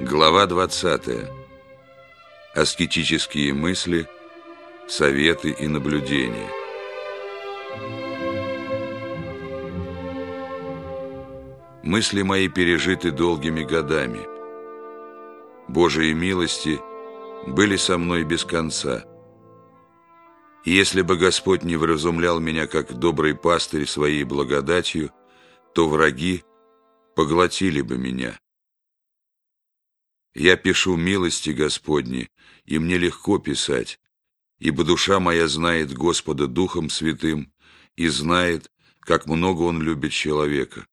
Глава 20. Аскетические мысли, советы и наблюдения. Мысли мои пережиты долгими годами. Божьи милости были со мной без конца. Если бы Господь не вразумлял меня, как добрый пастырь своей благодатью, то враги поглотили бы меня. Я пишу милости Господни, и мне легко писать, ибо душа моя знает Господа Духом Святым и знает, как много Он любит человека.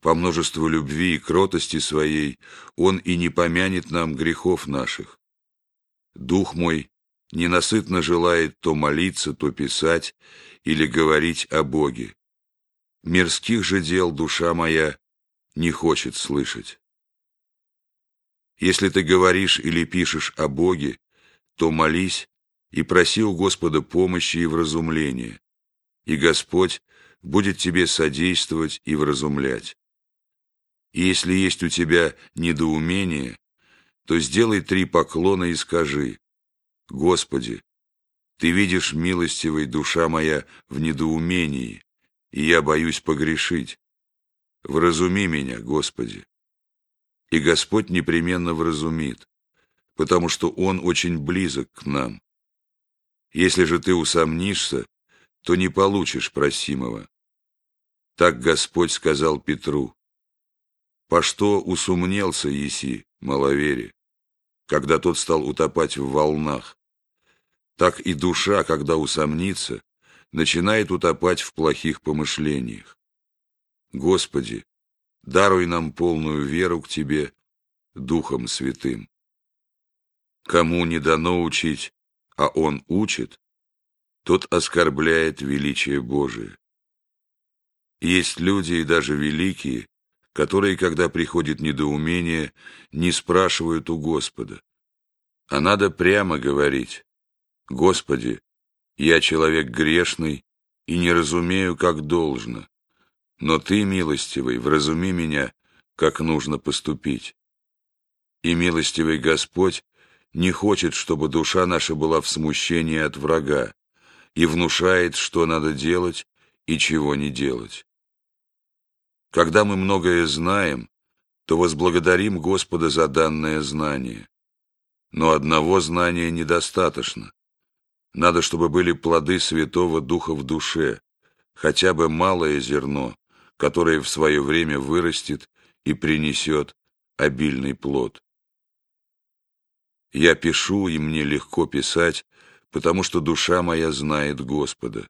По множеству любви и кротости своей Он и не помянет нам грехов наших. Дух мой ненасытно желает то молиться, то писать или говорить о Боге. Мирских же дел душа моя не хочет слышать. Если ты говоришь или пишешь о Боге, то молись и проси у Господа помощи и вразумления, и Господь будет тебе содействовать и вразумлять. И если есть у тебя недоумение, то сделай три поклона и скажи, «Господи, Ты видишь, милостивой душа моя, в недоумении, и я боюсь погрешить. Вразуми меня, Господи» и Господь непременно вразумит, потому что Он очень близок к нам. Если же ты усомнишься, то не получишь просимого. Так Господь сказал Петру. По что усумнелся Еси, маловере, когда тот стал утопать в волнах? Так и душа, когда усомнится, начинает утопать в плохих помышлениях. Господи, даруй нам полную веру к Тебе Духом Святым. Кому не дано учить, а он учит, тот оскорбляет величие Божие. Есть люди, и даже великие, которые, когда приходит недоумение, не спрашивают у Господа. А надо прямо говорить, «Господи, я человек грешный и не разумею, как должно. Но ты, милостивый, вразуми меня, как нужно поступить. И милостивый Господь не хочет, чтобы душа наша была в смущении от врага, и внушает, что надо делать и чего не делать. Когда мы многое знаем, то возблагодарим Господа за данное знание. Но одного знания недостаточно. Надо, чтобы были плоды Святого Духа в душе, хотя бы малое зерно, которое в свое время вырастет и принесет обильный плод. Я пишу, и мне легко писать, потому что душа моя знает Господа.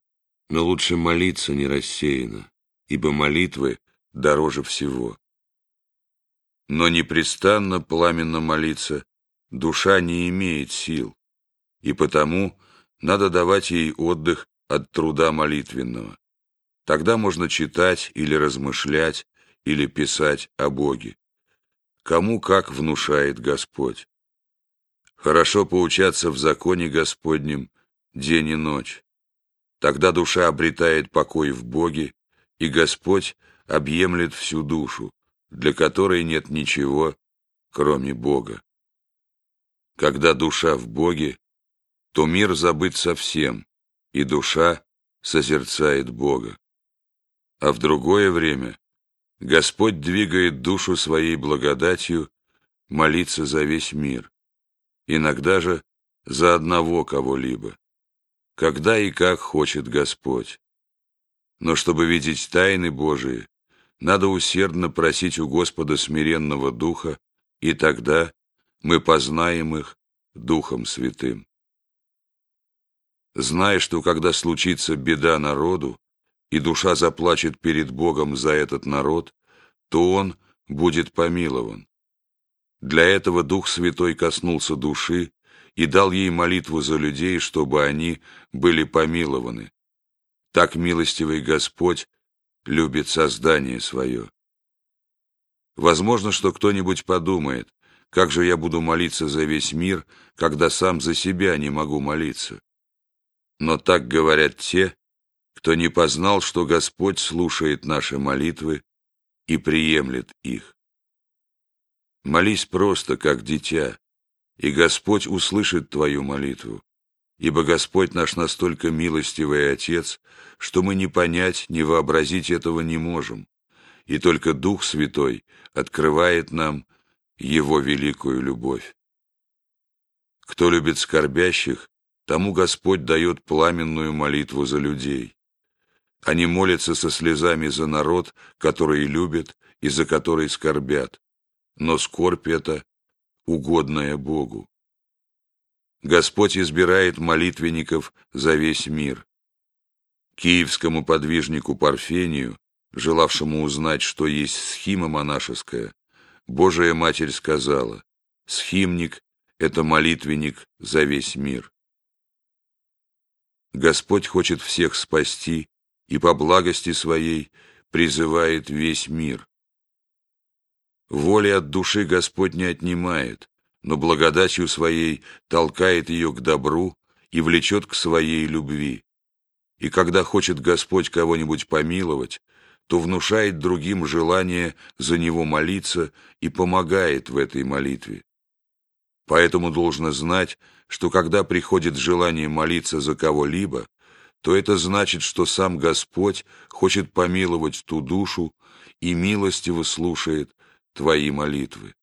Но лучше молиться не рассеяно, ибо молитвы дороже всего. Но непрестанно пламенно молиться душа не имеет сил, и потому надо давать ей отдых от труда молитвенного. Тогда можно читать или размышлять, или писать о Боге. Кому как внушает Господь. Хорошо поучаться в законе Господнем день и ночь. Тогда душа обретает покой в Боге, и Господь объемлет всю душу, для которой нет ничего, кроме Бога. Когда душа в Боге, то мир забыт совсем, и душа созерцает Бога а в другое время Господь двигает душу своей благодатью молиться за весь мир, иногда же за одного кого-либо, когда и как хочет Господь. Но чтобы видеть тайны Божии, надо усердно просить у Господа смиренного духа, и тогда мы познаем их Духом Святым. Зная, что когда случится беда народу, и душа заплачет перед Богом за этот народ, то он будет помилован. Для этого Дух Святой коснулся души и дал ей молитву за людей, чтобы они были помилованы. Так милостивый Господь любит создание свое. Возможно, что кто-нибудь подумает, как же я буду молиться за весь мир, когда сам за себя не могу молиться. Но так говорят те, кто не познал, что Господь слушает наши молитвы и приемлет их. Молись просто, как дитя, и Господь услышит твою молитву. Ибо Господь наш настолько милостивый Отец, что мы не понять, не вообразить этого не можем, и только Дух Святой открывает нам Его великую любовь. Кто любит скорбящих, тому Господь дает пламенную молитву за людей. Они молятся со слезами за народ, который любят и за который скорбят, но скорбь эта угодная Богу. Господь избирает молитвенников за весь мир. Киевскому подвижнику Парфению, желавшему узнать, что есть схима монашеская, Божия Матерь сказала, «Схимник — это молитвенник за весь мир». Господь хочет всех спасти и по благости своей призывает весь мир. Воли от души Господь не отнимает, но благодатью своей толкает ее к добру и влечет к своей любви. И когда хочет Господь кого-нибудь помиловать, то внушает другим желание за него молиться и помогает в этой молитве. Поэтому должно знать, что когда приходит желание молиться за кого-либо, то это значит, что сам Господь хочет помиловать ту душу и милостиво слушает твои молитвы.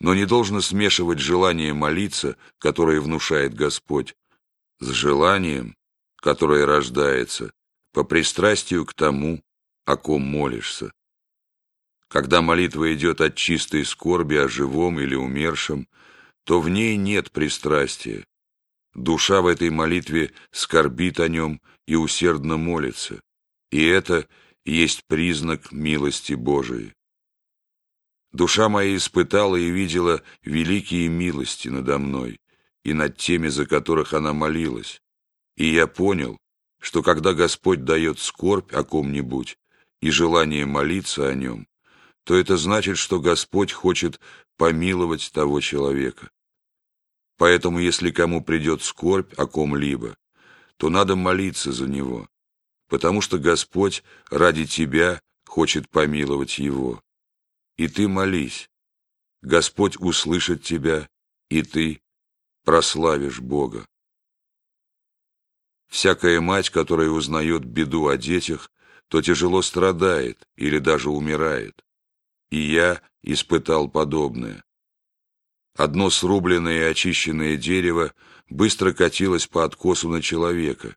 Но не должно смешивать желание молиться, которое внушает Господь, с желанием, которое рождается по пристрастию к тому, о ком молишься. Когда молитва идет от чистой скорби о живом или умершем, то в ней нет пристрастия, Душа в этой молитве скорбит о нем и усердно молится, и это есть признак милости Божией. Душа моя испытала и видела великие милости надо мной и над теми, за которых она молилась, и я понял, что когда Господь дает скорбь о ком-нибудь и желание молиться о нем, то это значит, что Господь хочет помиловать того человека. Поэтому, если кому придет скорбь о ком-либо, то надо молиться за него, потому что Господь ради тебя хочет помиловать его. И ты молись. Господь услышит тебя, и ты прославишь Бога. Всякая мать, которая узнает беду о детях, то тяжело страдает или даже умирает. И я испытал подобное. Одно срубленное и очищенное дерево быстро катилось по откосу на человека.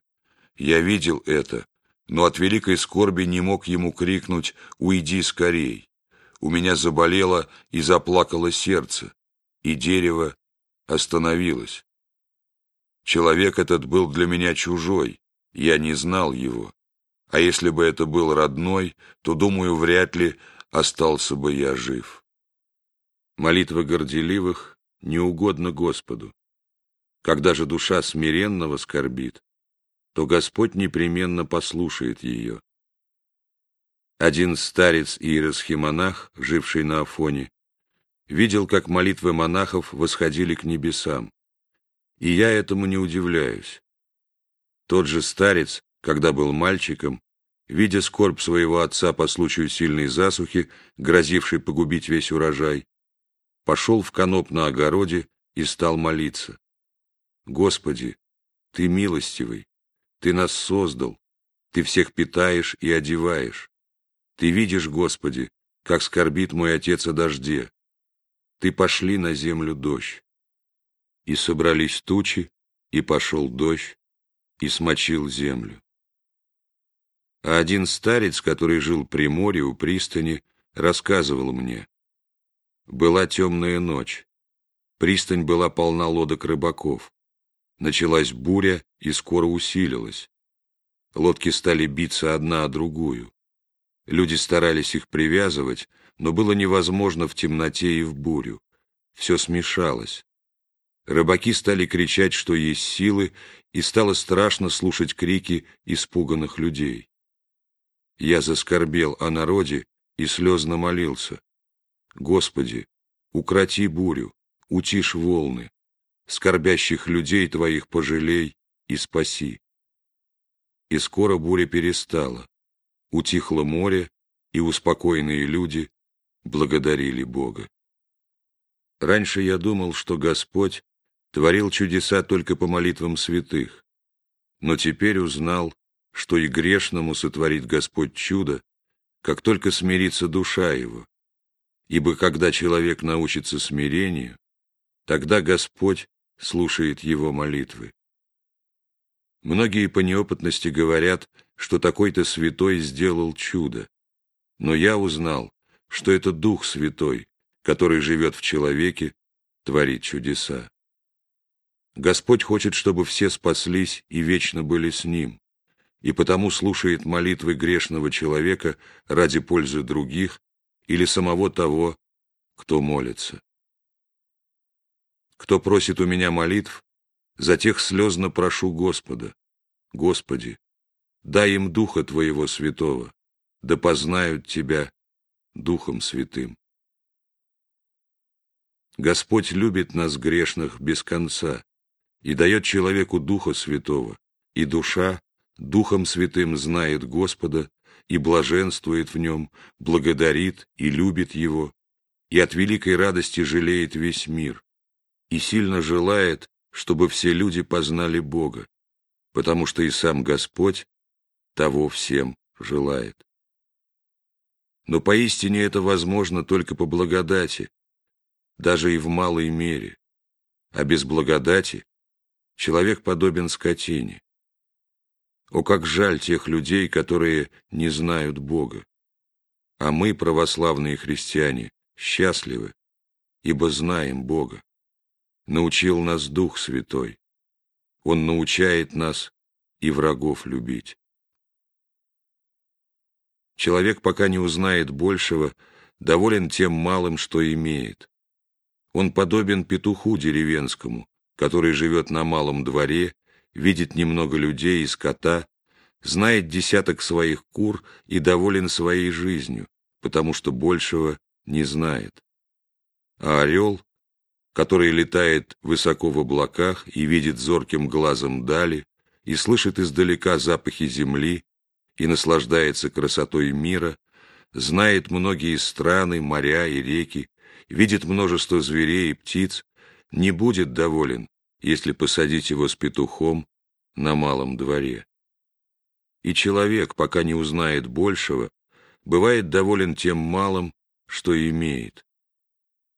Я видел это, но от великой скорби не мог ему крикнуть «Уйди скорей!». У меня заболело и заплакало сердце, и дерево остановилось. Человек этот был для меня чужой, я не знал его. А если бы это был родной, то, думаю, вряд ли остался бы я жив. Молитва горделивых не угодно Господу. Когда же душа смиренного скорбит, то Господь непременно послушает ее. Один старец иеросхимонах, живший на Афоне, видел, как молитвы монахов восходили к небесам, и я этому не удивляюсь. Тот же старец, когда был мальчиком, видя скорбь своего отца по случаю сильной засухи, грозившей погубить весь урожай, пошел в каноп на огороде и стал молиться. Господи, Ты милостивый, Ты нас создал, Ты всех питаешь и одеваешь. Ты видишь, Господи, как скорбит мой отец о дожде. Ты пошли на землю дождь. И собрались тучи, и пошел дождь, и смочил землю. А один старец, который жил при море у пристани, рассказывал мне, была темная ночь. Пристань была полна лодок рыбаков. Началась буря и скоро усилилась. Лодки стали биться одна о другую. Люди старались их привязывать, но было невозможно в темноте и в бурю. Все смешалось. Рыбаки стали кричать, что есть силы, и стало страшно слушать крики испуганных людей. Я заскорбел о народе и слезно молился. Господи, укроти бурю, утишь волны, скорбящих людей Твоих пожалей и спаси. И скоро буря перестала, утихло море, и успокоенные люди благодарили Бога. Раньше я думал, что Господь творил чудеса только по молитвам святых, но теперь узнал, что и грешному сотворит Господь чудо, как только смирится душа его. Ибо когда человек научится смирению, тогда Господь слушает его молитвы. Многие по неопытности говорят, что такой-то святой сделал чудо, но я узнал, что это Дух Святой, который живет в человеке, творит чудеса. Господь хочет, чтобы все спаслись и вечно были с Ним, и потому слушает молитвы грешного человека ради пользы других или самого того, кто молится. Кто просит у меня молитв, за тех слезно прошу Господа. Господи, дай им Духа Твоего Святого, да познают Тебя Духом Святым. Господь любит нас, грешных, без конца, и дает человеку Духа Святого, и душа Духом Святым знает Господа и блаженствует в нем, благодарит и любит Его, и от великой радости жалеет весь мир, и сильно желает, чтобы все люди познали Бога, потому что и сам Господь того всем желает. Но поистине это возможно только по благодати, даже и в малой мере. А без благодати человек подобен скотине. О, как жаль тех людей, которые не знают Бога. А мы, православные христиане, счастливы, ибо знаем Бога. Научил нас Дух Святой. Он научает нас и врагов любить. Человек, пока не узнает большего, доволен тем малым, что имеет. Он подобен петуху деревенскому, который живет на малом дворе, видит немного людей и скота, знает десяток своих кур и доволен своей жизнью, потому что большего не знает. А орел, который летает высоко в облаках и видит зорким глазом дали, и слышит издалека запахи земли, и наслаждается красотой мира, знает многие страны, моря и реки, видит множество зверей и птиц, не будет доволен, если посадить его с петухом на малом дворе. И человек, пока не узнает большего, бывает доволен тем малым, что имеет.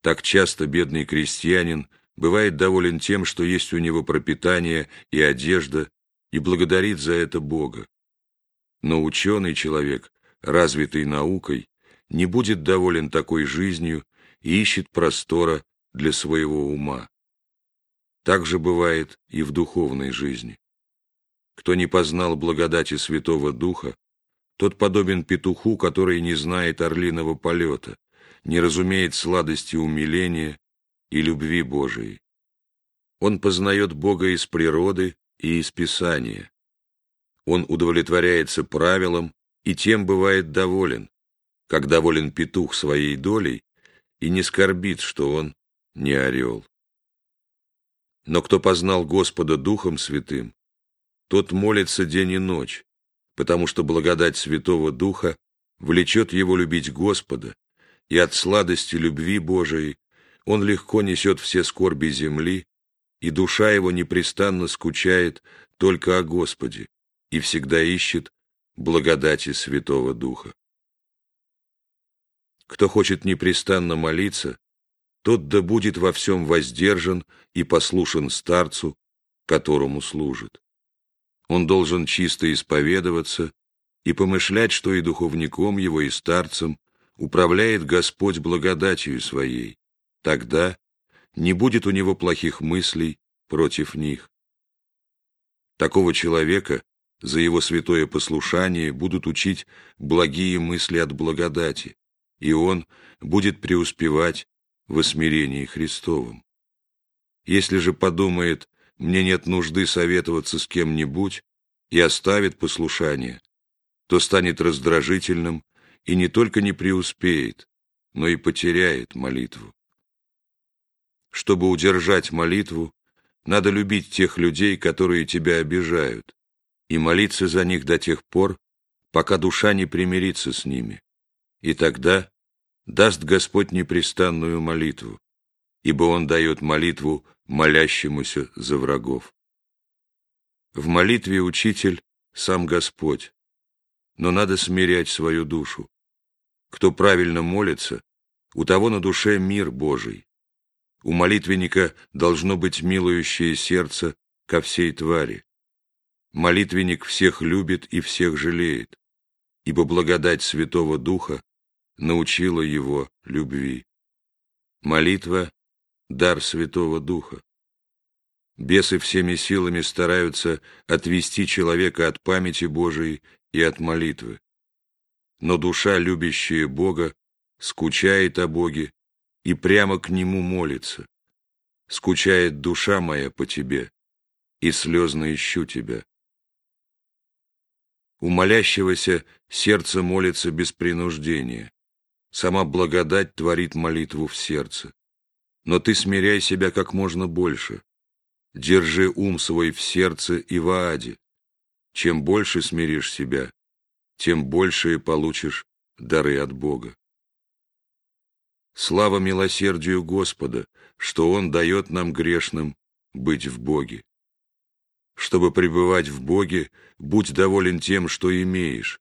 Так часто бедный крестьянин бывает доволен тем, что есть у него пропитание и одежда, и благодарит за это Бога. Но ученый человек, развитый наукой, не будет доволен такой жизнью и ищет простора для своего ума. Так же бывает и в духовной жизни. Кто не познал благодати Святого Духа, тот подобен петуху, который не знает орлиного полета, не разумеет сладости умиления и любви Божией. Он познает Бога из природы и из Писания. Он удовлетворяется правилам и тем бывает доволен, как доволен петух своей долей и не скорбит, что он не орел. Но кто познал Господа Духом Святым, тот молится день и ночь, потому что благодать Святого Духа влечет его любить Господа, и от сладости любви Божией он легко несет все скорби земли, и душа его непрестанно скучает только о Господе и всегда ищет благодати Святого Духа. Кто хочет непрестанно молиться, тот да будет во всем воздержан и послушен старцу, которому служит. Он должен чисто исповедоваться и помышлять, что и духовником его, и старцем управляет Господь благодатью своей. Тогда не будет у него плохих мыслей против них. Такого человека за его святое послушание будут учить благие мысли от благодати, и он будет преуспевать в осмирении Христовом. Если же подумает, мне нет нужды советоваться с кем-нибудь и оставит послушание, то станет раздражительным и не только не преуспеет, но и потеряет молитву. Чтобы удержать молитву, надо любить тех людей, которые тебя обижают, и молиться за них до тех пор, пока душа не примирится с ними. И тогда даст Господь непрестанную молитву, ибо Он дает молитву молящемуся за врагов. В молитве учитель сам Господь, но надо смирять свою душу. Кто правильно молится, у того на душе мир Божий. У молитвенника должно быть милующее сердце ко всей твари. Молитвенник всех любит и всех жалеет, ибо благодать Святого Духа научила его любви. Молитва — дар Святого Духа. Бесы всеми силами стараются отвести человека от памяти Божией и от молитвы. Но душа, любящая Бога, скучает о Боге и прямо к Нему молится. Скучает душа моя по Тебе, и слезно ищу Тебя. У молящегося сердце молится без принуждения. Сама благодать творит молитву в сердце. Но ты смиряй себя как можно больше. Держи ум свой в сердце и в ааде. Чем больше смиришь себя, тем большее получишь дары от Бога. Слава милосердию Господа, что Он дает нам грешным быть в Боге. Чтобы пребывать в Боге, будь доволен тем, что имеешь,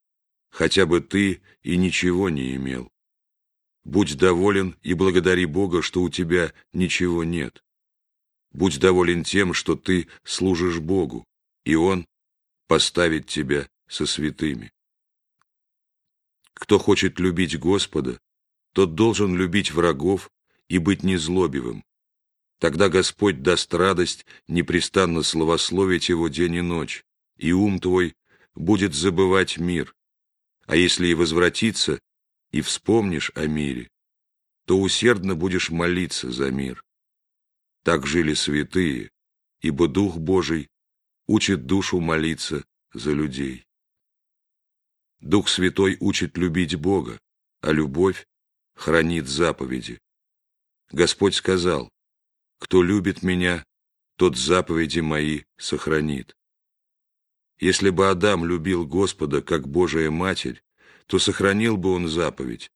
хотя бы ты и ничего не имел. Будь доволен и благодари Бога, что у тебя ничего нет. Будь доволен тем, что ты служишь Богу, и Он поставит тебя со святыми. Кто хочет любить Господа, тот должен любить врагов и быть незлобивым, Тогда Господь даст радость непрестанно славословить Его день и ночь, и ум твой будет забывать мир. А если и возвратиться, и вспомнишь о мире, то усердно будешь молиться за мир. Так жили святые, ибо Дух Божий учит душу молиться за людей. Дух Святой учит любить Бога, а любовь хранит заповеди. Господь сказал, кто любит меня, тот заповеди мои сохранит. Если бы Адам любил Господа как Божия Матерь, то сохранил бы он заповедь.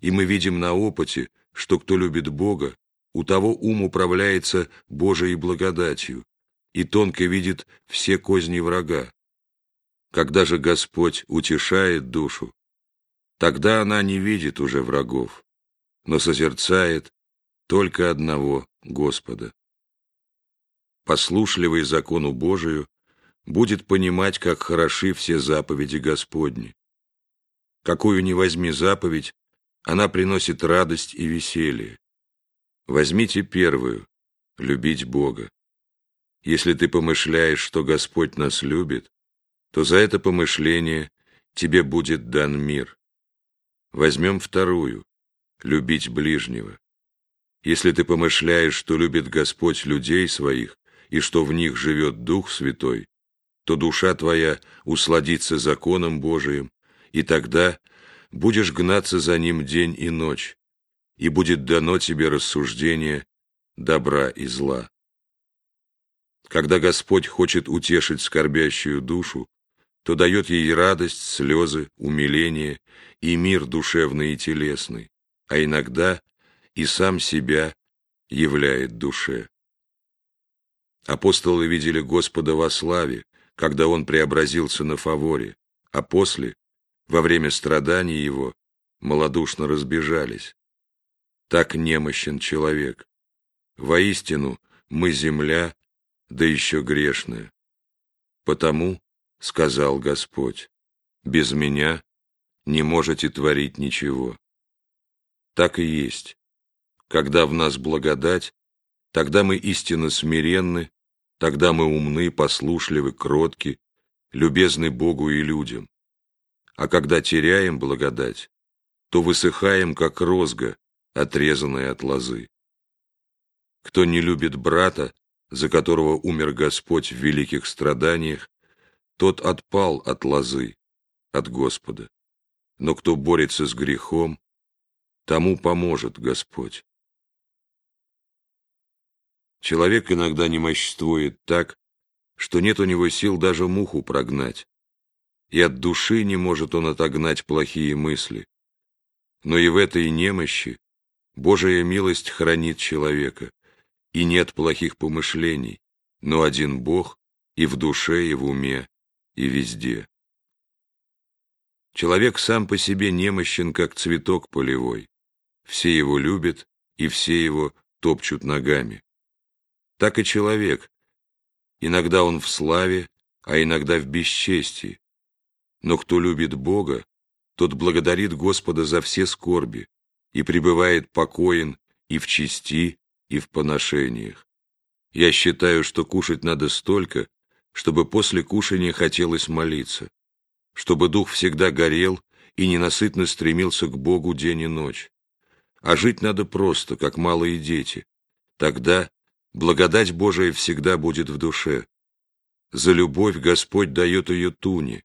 И мы видим на опыте, что кто любит Бога, у того ум управляется Божией благодатью и тонко видит все козни врага. Когда же Господь утешает душу, тогда она не видит уже врагов, но созерцает только одного Господа. Послушливый закону Божию будет понимать, как хороши все заповеди Господни. Какую ни возьми заповедь, она приносит радость и веселье. Возьмите первую — любить Бога. Если ты помышляешь, что Господь нас любит, то за это помышление тебе будет дан мир. Возьмем вторую — любить ближнего. Если ты помышляешь, что любит Господь людей своих, и что в них живет Дух Святой, то душа твоя усладится законом Божиим, и тогда будешь гнаться за ним день и ночь, и будет дано тебе рассуждение добра и зла. Когда Господь хочет утешить скорбящую душу, то дает ей радость, слезы, умиление и мир душевный и телесный, а иногда и сам себя являет душе. Апостолы видели Господа во славе, когда Он преобразился на фаворе, а после, во время страданий Его, малодушно разбежались. Так немощен человек. Воистину, мы земля, да еще грешная. Потому, — сказал Господь, — без меня не можете творить ничего. Так и есть. Когда в нас благодать, тогда мы истинно смиренны, тогда мы умны, послушливы, кротки, любезны Богу и людям. А когда теряем благодать, то высыхаем, как розга, отрезанная от лозы. Кто не любит брата, за которого умер Господь в великих страданиях, тот отпал от лозы, от Господа. Но кто борется с грехом, тому поможет Господь. Человек иногда немоществует так, что нет у него сил даже муху прогнать, и от души не может он отогнать плохие мысли. Но и в этой немощи Божия милость хранит человека, и нет плохих помышлений, но один Бог и в душе, и в уме, и везде. Человек сам по себе немощен, как цветок полевой. Все его любят, и все его топчут ногами. Так и человек. Иногда он в славе, а иногда в бесчестии. Но кто любит Бога, тот благодарит Господа за все скорби и пребывает покоен и в чести, и в поношениях. Я считаю, что кушать надо столько, чтобы после кушания хотелось молиться, чтобы дух всегда горел и ненасытно стремился к Богу день и ночь. А жить надо просто, как малые дети. Тогда благодать Божия всегда будет в душе. За любовь Господь дает ее туне,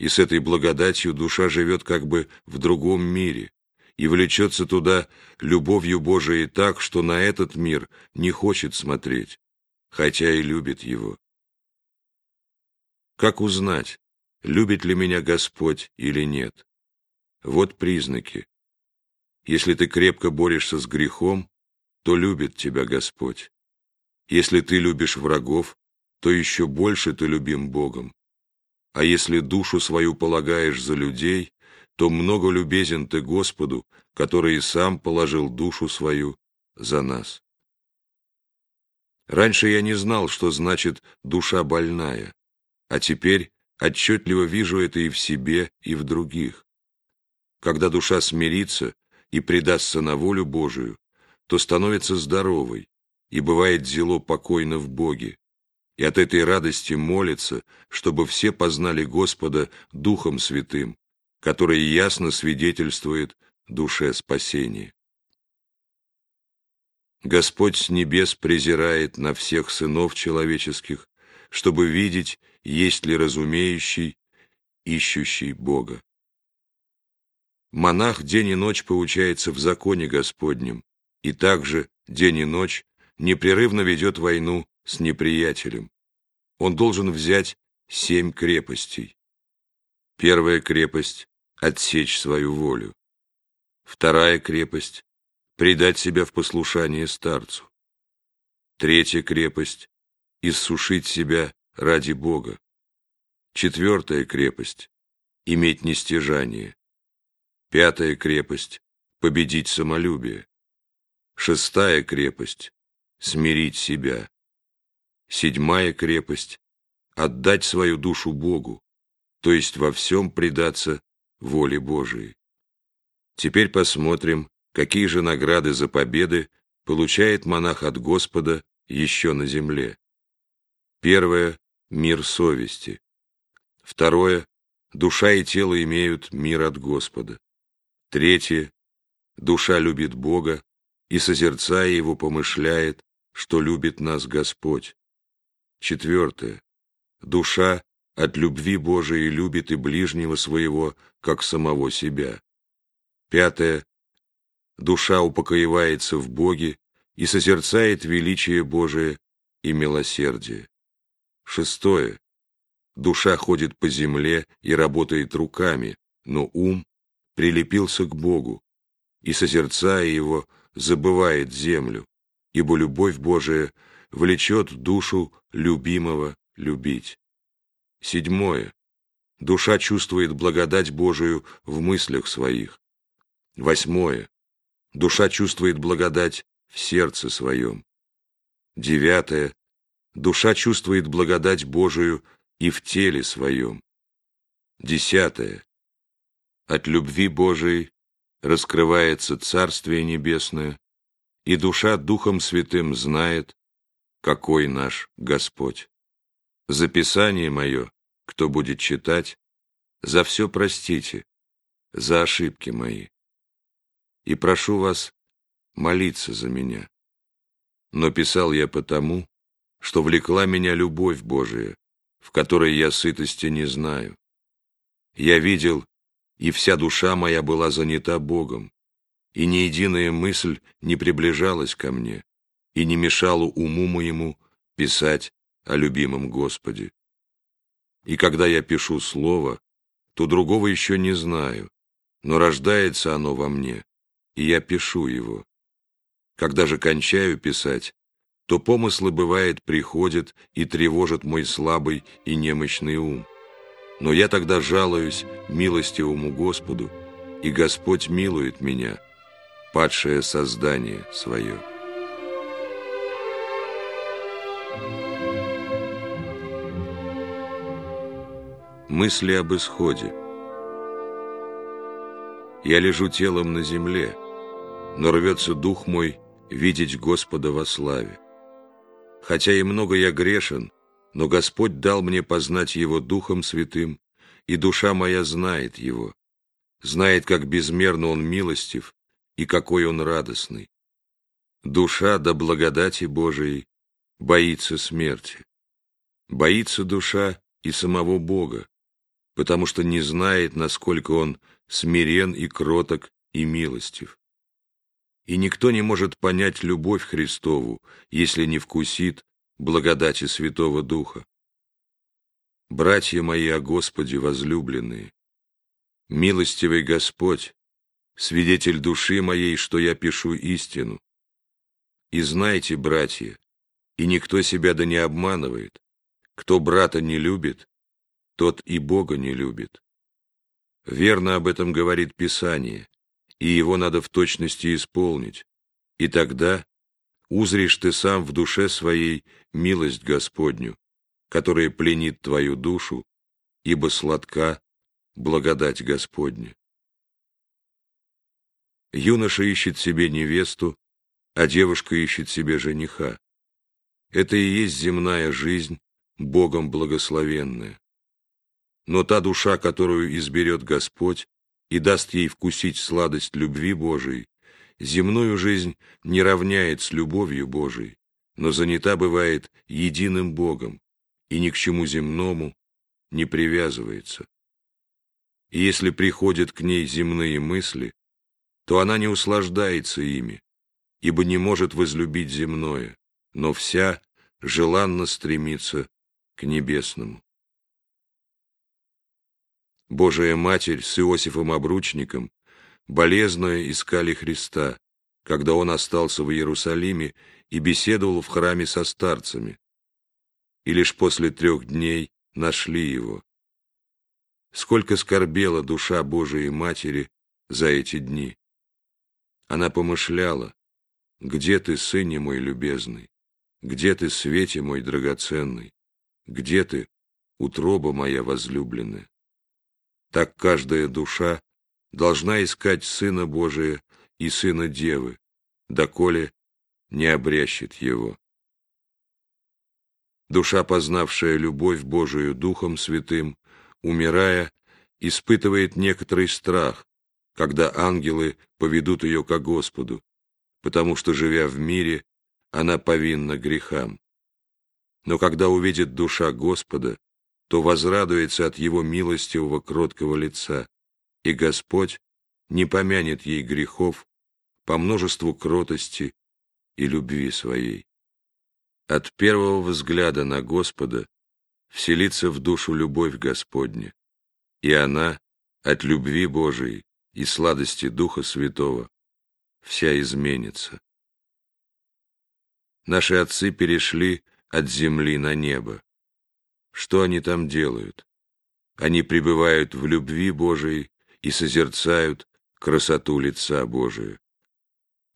и с этой благодатью душа живет как бы в другом мире и влечется туда любовью Божией так, что на этот мир не хочет смотреть, хотя и любит его. Как узнать, любит ли меня Господь или нет? Вот признаки. Если ты крепко борешься с грехом, то любит тебя Господь. Если ты любишь врагов, то еще больше ты любим Богом. А если душу свою полагаешь за людей, то много любезен ты Господу, который и сам положил душу свою за нас. Раньше я не знал, что значит «душа больная», а теперь отчетливо вижу это и в себе, и в других. Когда душа смирится и предастся на волю Божию, то становится здоровой и бывает зело покойно в Боге, и от этой радости молится, чтобы все познали Господа Духом Святым, который ясно свидетельствует душе спасения. Господь с небес презирает на всех сынов человеческих, чтобы видеть, есть ли разумеющий, ищущий Бога. Монах день и ночь поучается в законе Господнем, и также день и ночь непрерывно ведет войну с неприятелем. Он должен взять семь крепостей. Первая крепость — отсечь свою волю. Вторая крепость — предать себя в послушание старцу. Третья крепость иссушить себя ради Бога. Четвертая крепость – иметь нестяжание. Пятая крепость – победить самолюбие. Шестая крепость – смирить себя. Седьмая крепость – отдать свою душу Богу, то есть во всем предаться воле Божией. Теперь посмотрим, какие же награды за победы получает монах от Господа еще на земле. Первое – мир совести. Второе – душа и тело имеют мир от Господа. Третье – душа любит Бога и, созерцая Его, помышляет, что любит нас Господь. Четвертое – душа от любви Божией любит и ближнего своего, как самого себя. Пятое – душа упокоивается в Боге и созерцает величие Божие и милосердие. Шестое. Душа ходит по земле и работает руками, но ум прилепился к Богу, и, созерцая его, забывает землю, ибо любовь Божия влечет душу любимого любить. Седьмое. Душа чувствует благодать Божию в мыслях своих. Восьмое. Душа чувствует благодать в сердце своем. Девятое душа чувствует благодать Божию и в теле своем. Десятое. От любви Божией раскрывается Царствие Небесное, и душа Духом Святым знает, какой наш Господь. Записание мое, кто будет читать, за все простите, за ошибки мои. И прошу вас молиться за меня. Но писал я потому, что влекла меня любовь Божия, в которой я сытости не знаю. Я видел, и вся душа моя была занята Богом, и ни единая мысль не приближалась ко мне, и не мешала уму моему писать о любимом Господе. И когда я пишу слово, то другого еще не знаю, но рождается оно во мне, и я пишу его. Когда же кончаю писать, то помыслы, бывает, приходят и тревожат мой слабый и немощный ум. Но я тогда жалуюсь милостивому Господу, и Господь милует меня, падшее создание свое. Мысли об исходе. Я лежу телом на земле, но рвется дух мой видеть Господа во славе. Хотя и много я грешен, но Господь дал мне познать Его Духом Святым, и душа моя знает Его, знает, как безмерно Он милостив и какой Он радостный. Душа до благодати Божией боится смерти. Боится душа и самого Бога, потому что не знает, насколько он смирен и кроток и милостив. И никто не может понять любовь Христову, если не вкусит благодати Святого Духа. Братья мои о Господе возлюбленные, милостивый Господь, свидетель души моей, что я пишу истину. И знайте, братья, и никто себя да не обманывает, кто брата не любит, тот и Бога не любит. Верно об этом говорит Писание, и его надо в точности исполнить, и тогда узришь ты сам в душе своей милость Господню, которая пленит твою душу, ибо сладка благодать Господня. Юноша ищет себе невесту, а девушка ищет себе жениха. Это и есть земная жизнь, Богом благословенная. Но та душа, которую изберет Господь и даст ей вкусить сладость любви Божией, земную жизнь не равняет с любовью Божией, но занята бывает единым Богом и ни к чему земному не привязывается. И если приходят к ней земные мысли, то она не услаждается ими, ибо не может возлюбить земное, но вся желанно стремится к небесному. Божия Матерь с Иосифом Обручником болезно искали Христа, когда он остался в Иерусалиме и беседовал в храме со старцами. И лишь после трех дней нашли его. Сколько скорбела душа Божией Матери за эти дни. Она помышляла, где ты, сыне мой любезный, где ты, свете мой драгоценный, где ты, утроба моя возлюбленная. Так каждая душа должна искать Сына Божия и Сына Девы, доколе не обрящет Его. Душа, познавшая любовь Божию Духом Святым, умирая, испытывает некоторый страх, когда ангелы поведут ее ко Господу, потому что, живя в мире, она повинна грехам. Но когда увидит душа Господа, то возрадуется от его милостивого кроткого лица, и Господь не помянет ей грехов по множеству кротости и любви своей. От первого взгляда на Господа вселится в душу любовь Господня, и она от любви Божией и сладости Духа Святого вся изменится. Наши отцы перешли от земли на небо. Что они там делают? Они пребывают в любви Божией и созерцают красоту лица Божия.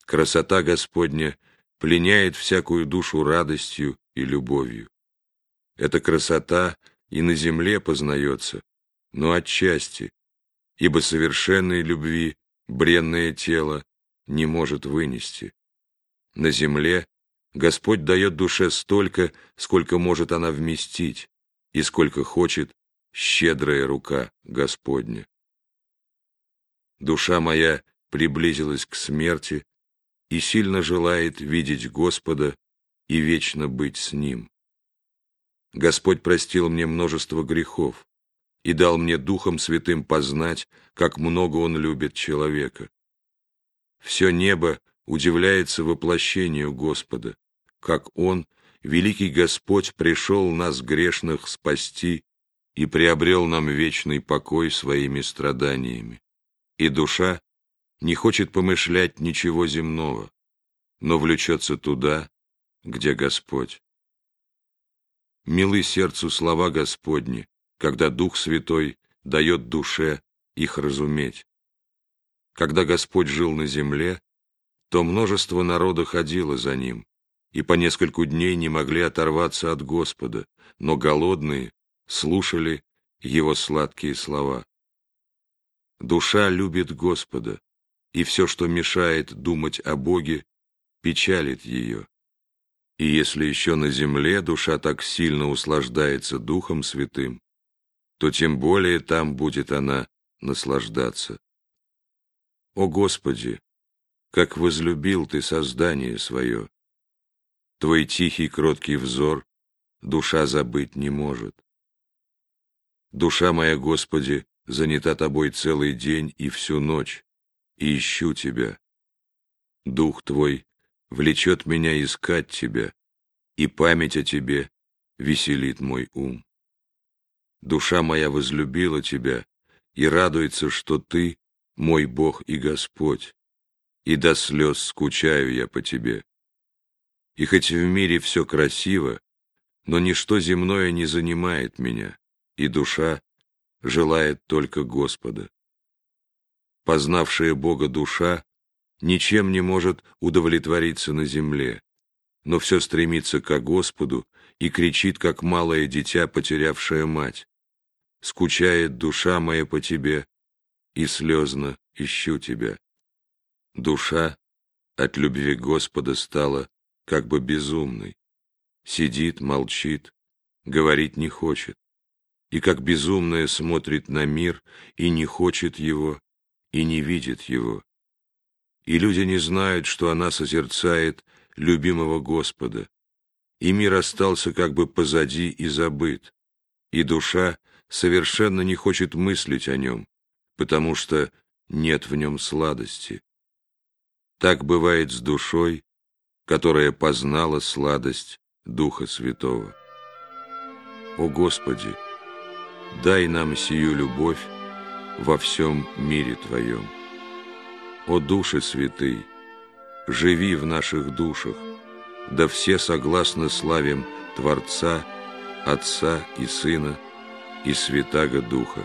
Красота Господня пленяет всякую душу радостью и любовью. Эта красота и на земле познается, но отчасти, ибо совершенной любви бренное тело не может вынести. На земле Господь дает душе столько, сколько может она вместить, и сколько хочет щедрая рука Господня. Душа моя приблизилась к смерти и сильно желает видеть Господа и вечно быть с Ним. Господь простил мне множество грехов и дал мне Духом Святым познать, как много Он любит человека. Все небо удивляется воплощению Господа, как Он великий Господь пришел нас грешных спасти и приобрел нам вечный покой своими страданиями. И душа не хочет помышлять ничего земного, но влечется туда, где Господь. Милы сердцу слова Господни, когда Дух Святой дает душе их разуметь. Когда Господь жил на земле, то множество народа ходило за Ним, и по нескольку дней не могли оторваться от Господа, но голодные слушали Его сладкие слова. Душа любит Господа, и все, что мешает думать о Боге, печалит ее. И если еще на земле душа так сильно услаждается Духом Святым, то тем более там будет она наслаждаться. О Господи, как возлюбил Ты создание свое! Твой тихий кроткий взор душа забыть не может. Душа моя, Господи, занята Тобой целый день и всю ночь, и ищу Тебя. Дух Твой влечет меня искать Тебя, и память о Тебе веселит мой ум. Душа моя возлюбила Тебя и радуется, что Ты мой Бог и Господь, и до слез скучаю я по Тебе. И хоть в мире все красиво, но ничто земное не занимает меня, и душа желает только Господа. Познавшая Бога душа ничем не может удовлетвориться на земле, но все стремится к Господу и кричит, как малое дитя, потерявшая мать. Скучает душа моя по тебе, и слезно ищу тебя. Душа от любви Господа стала как бы безумной. Сидит, молчит, говорить не хочет. И как безумная смотрит на мир и не хочет его, и не видит его. И люди не знают, что она созерцает любимого Господа. И мир остался как бы позади и забыт. И душа совершенно не хочет мыслить о нем, потому что нет в нем сладости. Так бывает с душой, которая познала сладость Духа Святого. О Господи, дай нам сию любовь во всем мире Твоем. О Души Святый, живи в наших душах, да все согласно славим Творца, Отца и Сына и Святаго Духа.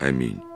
Аминь.